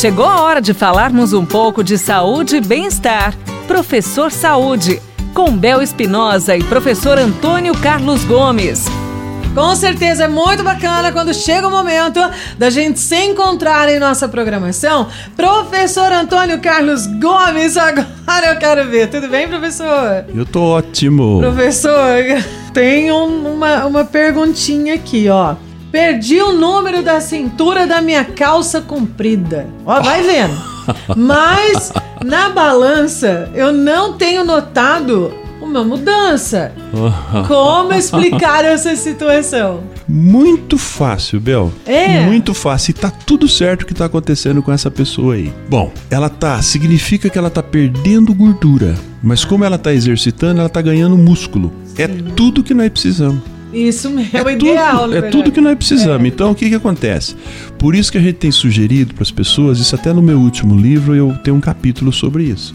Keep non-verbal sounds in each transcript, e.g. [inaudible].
Chegou a hora de falarmos um pouco de saúde e bem-estar. Professor Saúde, com Bel Espinosa e professor Antônio Carlos Gomes. Com certeza é muito bacana quando chega o momento da gente se encontrar em nossa programação. Professor Antônio Carlos Gomes, agora eu quero ver. Tudo bem, professor? Eu tô ótimo. Professor, [laughs] tem um, uma, uma perguntinha aqui, ó. Perdi o número da cintura da minha calça comprida. Ó, vai vendo. Mas na balança eu não tenho notado uma mudança. Como explicar essa situação? Muito fácil, Bel. É. Muito fácil. E tá tudo certo o que tá acontecendo com essa pessoa aí. Bom, ela tá. Significa que ela tá perdendo gordura. Mas como ela tá exercitando, ela tá ganhando músculo. É tudo que nós precisamos. Isso mesmo, é, o tudo, ideal, né? É tudo que nós precisamos. Então, o que que acontece? Por isso que a gente tem sugerido para as pessoas, isso até no meu último livro eu tenho um capítulo sobre isso.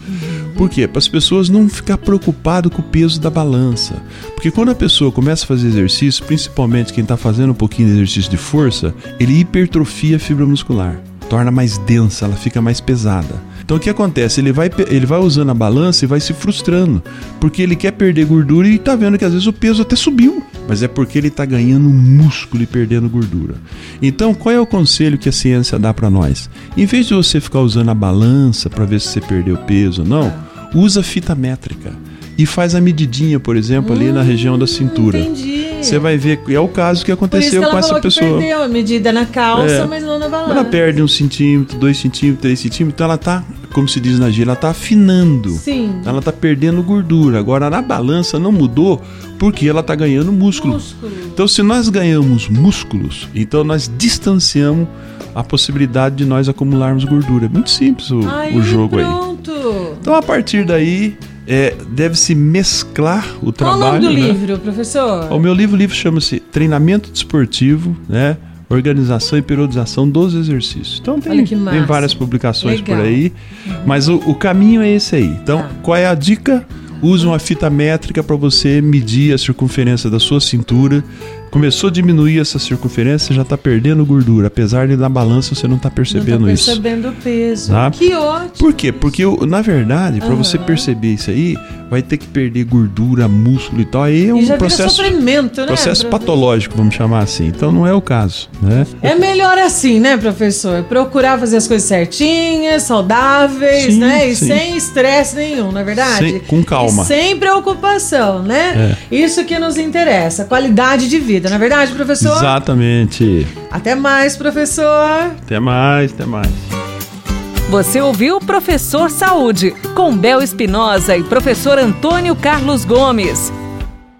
Por quê? Para as pessoas não ficar preocupado com o peso da balança. Porque quando a pessoa começa a fazer exercício, principalmente quem está fazendo um pouquinho de exercício de força, ele hipertrofia a fibra muscular, torna mais densa, ela fica mais pesada. Então o que acontece? Ele vai, ele vai usando a balança e vai se frustrando, porque ele quer perder gordura e tá vendo que às vezes o peso até subiu, mas é porque ele tá ganhando músculo e perdendo gordura. Então, qual é o conselho que a ciência dá para nós? Em vez de você ficar usando a balança para ver se você perdeu peso ou não, usa fita métrica e faz a medidinha, por exemplo, ali na região da cintura. Entendi. Você vai ver, é o caso que que aconteceu ela com essa que pessoa. perdeu a medida na calça, É. mas não na balança. Ela perde um centímetro, dois centímetros, três centímetros, então ela tá, como se diz na gíria, ela tá afinando. Sim. Ela tá perdendo gordura. Agora na balança não mudou porque ela tá ganhando músculo. Músculo. Então se nós ganhamos músculos, então nós distanciamos a possibilidade de nós acumularmos gordura. É muito simples o, Aí, o jogo aí. pronto. Então a partir daí é, deve-se mesclar o Qual o trabalho. nome do né? livro, professor? O meu livro, livro chama-se Treinamento Desportivo, né? Organização e periodização dos exercícios. Então tem, tem várias publicações Legal. por aí, mas o, o caminho é esse aí. Então, Tá. qual é a dica? Use uma fita métrica para você medir a circunferência da sua cintura. Começou a diminuir essa circunferência, já está perdendo gordura. Apesar de na balança você não está percebendo não tá isso. percebendo o peso. Tá? Que ótimo. Por quê? Porque, na verdade, para você perceber isso aí, vai ter que perder gordura, músculo e tal. Aí é um processo sofrimento, né? processo patológico, vamos chamar assim. Então não é o caso, né? É melhor assim, né, professor? Procurar fazer as coisas certinhas, saudáveis, Sim, né? E sim. sem estresse nenhum, não é verdade? Sem- com calma. E sem preocupação, né? Isso que nos interessa, qualidade de vida, não é verdade, professor? Exatamente. Até mais, professor. Até mais, até mais. Você ouviu Professor Saúde, com Bel Espinosa e professor Antônio Carlos Gomes.